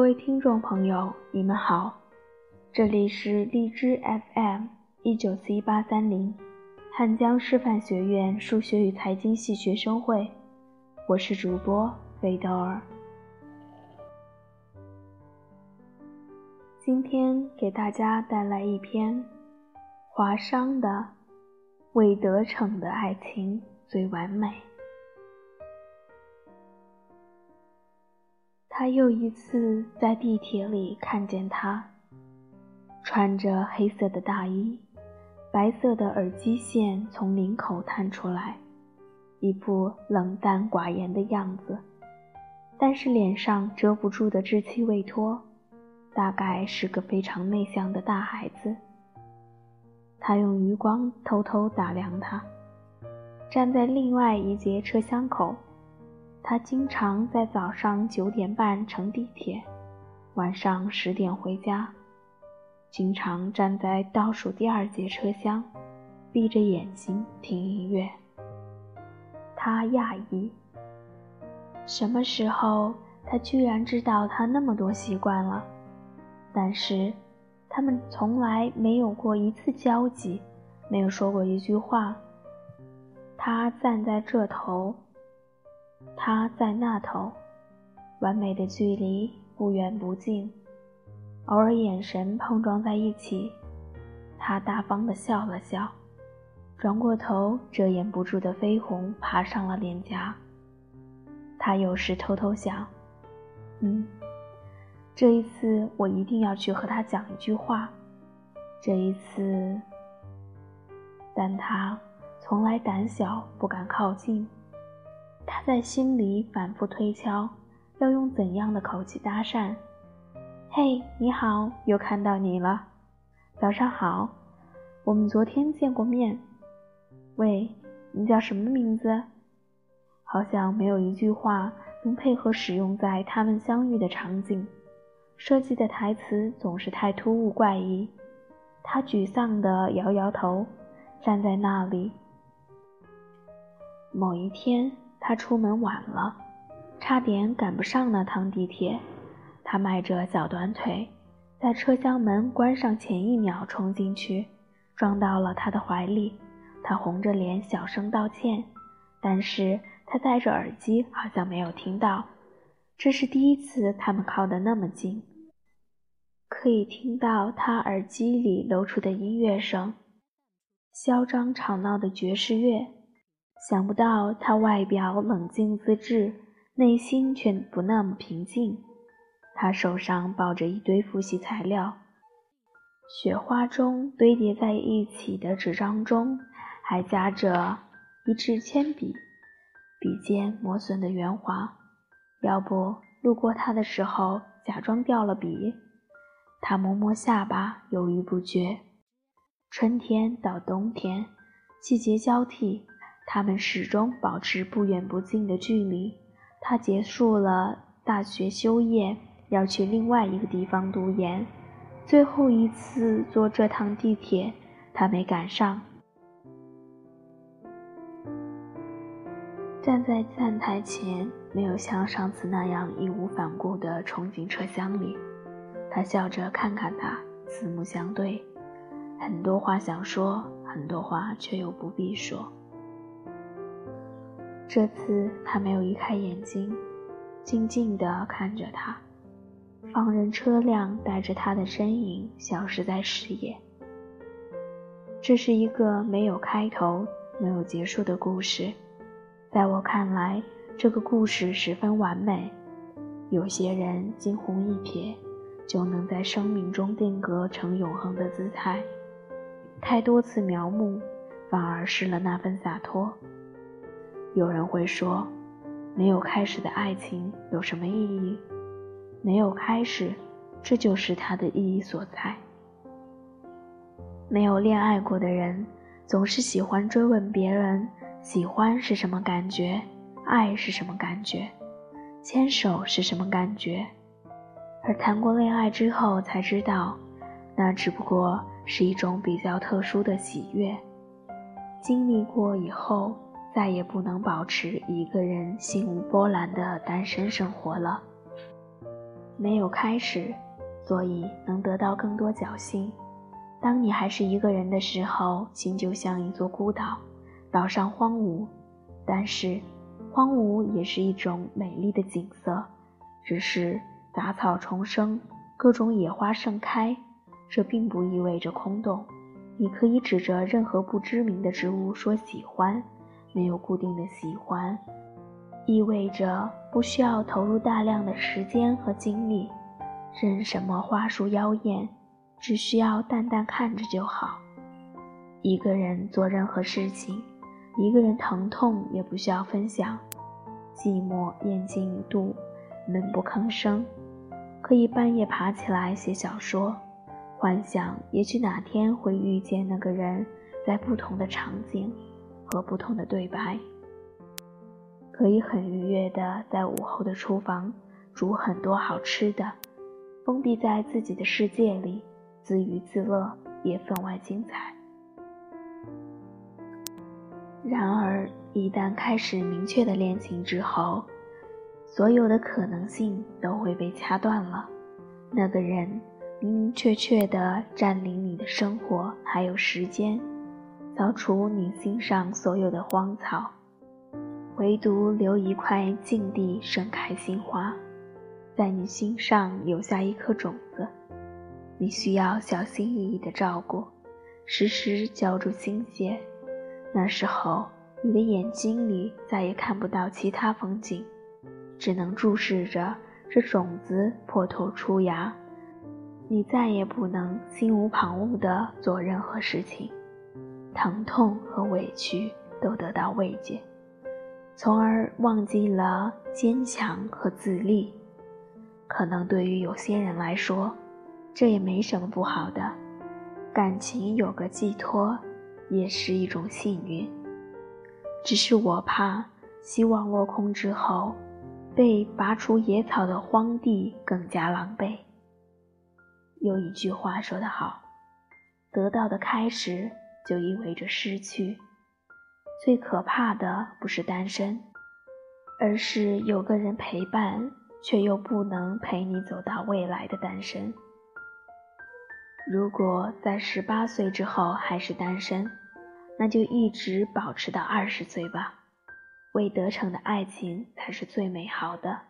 各位听众朋友，你们好，这里是荔枝 FM 一九四一八三零，汉江师范学院数学与财经系学生会，我是主播韦德尔。今天给大家带来一篇华商的《未得逞的爱情最完美》。他又一次在地铁里看见他，穿着黑色的大衣，白色的耳机线从领口探出来，一副冷淡寡言的样子，但是脸上遮不住的稚气未脱，大概是个非常内向的大孩子。他用余光偷偷打量他，站在另外一节车厢口。他经常在早上九点半乘地铁，晚上十点回家，经常站在倒数第二节车厢，闭着眼睛听音乐。他讶异，什么时候他居然知道他那么多习惯了？但是他们从来没有过一次交集，没有说过一句话。他站在这头。他在那头，完美的距离不远不近，偶尔眼神碰撞在一起。他大方地笑了笑，转过头，遮掩不住的绯红爬上了脸颊。他有时偷偷想：嗯，这一次我一定要去和他讲一句话。这一次，但他从来胆小，不敢靠近。他在心里反复推敲，要用怎样的口气搭讪？嘿，你好，又看到你了。早上好，我们昨天见过面。喂，你叫什么名字？好像没有一句话能配合使用在他们相遇的场景。设计的台词总是太突兀怪异。他沮丧地摇摇头，站在那里。某一天。他出门晚了，差点赶不上那趟地铁。他迈着小短腿，在车厢门关上前一秒冲进去，撞到了他的怀里。他红着脸小声道歉，但是他戴着耳机，好像没有听到。这是第一次他们靠得那么近，可以听到他耳机里流出的音乐声，嚣张吵闹的爵士乐。想不到他外表冷静自制，内心却不那么平静。他手上抱着一堆复习材料，雪花中堆叠在一起的纸张中还夹着一支铅笔，笔尖磨损的圆滑。要不路过他的时候假装掉了笔？他摸摸下巴，犹豫不决。春天到冬天，季节交替。他们始终保持不远不近的距离。他结束了大学修业，要去另外一个地方读研。最后一次坐这趟地铁，他没赶上。站在站台前，没有像上次那样义无反顾地冲进车厢里。他笑着看看他，四目相对，很多话想说，很多话却又不必说。这次他没有移开眼睛，静静地看着他。放任车辆带着他的身影消失在视野。这是一个没有开头、没有结束的故事。在我看来，这个故事十分完美。有些人惊鸿一瞥，就能在生命中定格成永恒的姿态。太多次描摹，反而失了那份洒脱。有人会说，没有开始的爱情有什么意义？没有开始，这就是它的意义所在。没有恋爱过的人，总是喜欢追问别人：喜欢是什么感觉？爱是什么感觉？牵手是什么感觉？而谈过恋爱之后才知道，那只不过是一种比较特殊的喜悦。经历过以后。再也不能保持一个人心无波澜的单身生活了。没有开始，所以能得到更多侥幸。当你还是一个人的时候，心就像一座孤岛，岛上荒芜。但是，荒芜也是一种美丽的景色，只是杂草丛生，各种野花盛开。这并不意味着空洞。你可以指着任何不知名的植物说喜欢，没有固定的喜欢，意味着不需要投入大量的时间和精力。任什么花束妖艳。只需要淡淡看着就好。一个人做任何事情，一个人疼痛也不需要分享。寂寞咽进一肚，闷不吭声。可以半夜爬起来写小说，幻想也许哪天会遇见那个人，在不同的场景和不同的对白。可以很愉悦的在午后的厨房煮很多好吃的，封闭在自己的世界里。自娱自乐也分外精彩。然而，一旦开始明确的恋情之后，所有的可能性都会被掐断了。那个人明明确确的占领你的生活，还有时间，扫除你心上所有的荒草，唯独留一块净地盛开新花，在你心上留下一颗种子。你需要小心翼翼的照顾，时时浇筑心血。那时候，你的眼睛里再也看不到其他风景，只能注视着这种子破土出芽。你再也不能心无旁骛地做任何事情，疼痛和委屈都得到慰藉，从而忘记了坚强和自立。可能对于有些人来说，这也没什么不好的，感情有个寄托，也是一种幸运。只是我怕，希望落空之后，被拔除野草的荒地更加狼狈。有一句话说得好：“得到的开始就意味着失去。”最可怕的不是单身，而是有个人陪伴，却又不能陪你走到未来的单身。如果在十八岁之后还是单身，那就一直保持到二十岁吧。未得逞的爱情才是最美好的。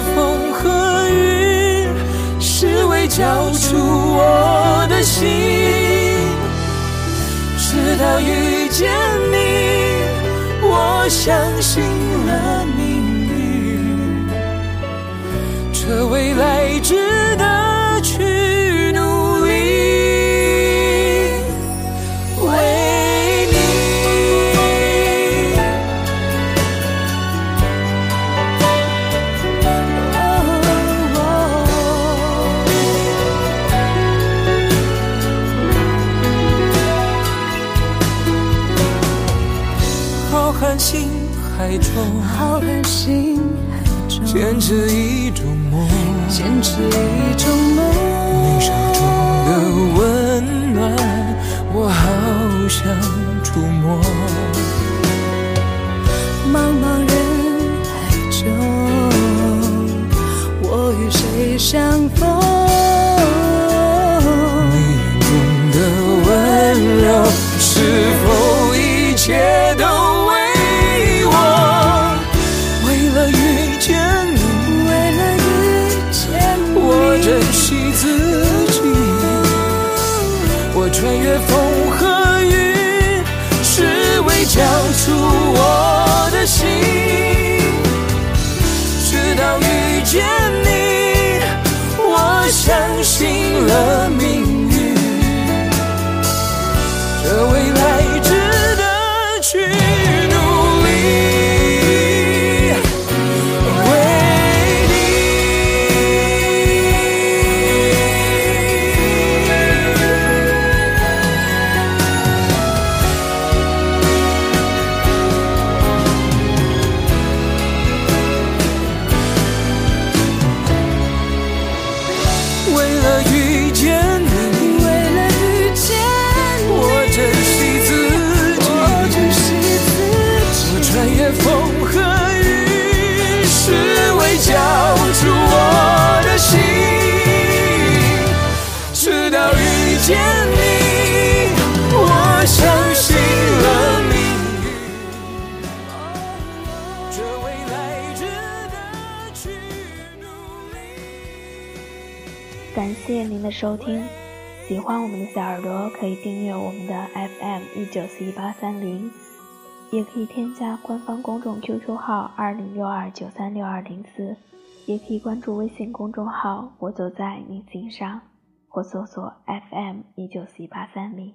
风和雨，是为交出我的心。直到遇见你，我相信了命运，这未来值得浩瀚星海中，坚持一种梦，坚持一种梦。你手中的温暖，我好想触摸。茫茫人感谢您的收听，喜欢我们的小耳朵可以订阅我们的 FM 一九四一八三零，也可以添加官方公众 QQ 号二零六二九三六二零四，也可以关注微信公众号“我走在你心上”，或搜索 FM 一九四一八三零。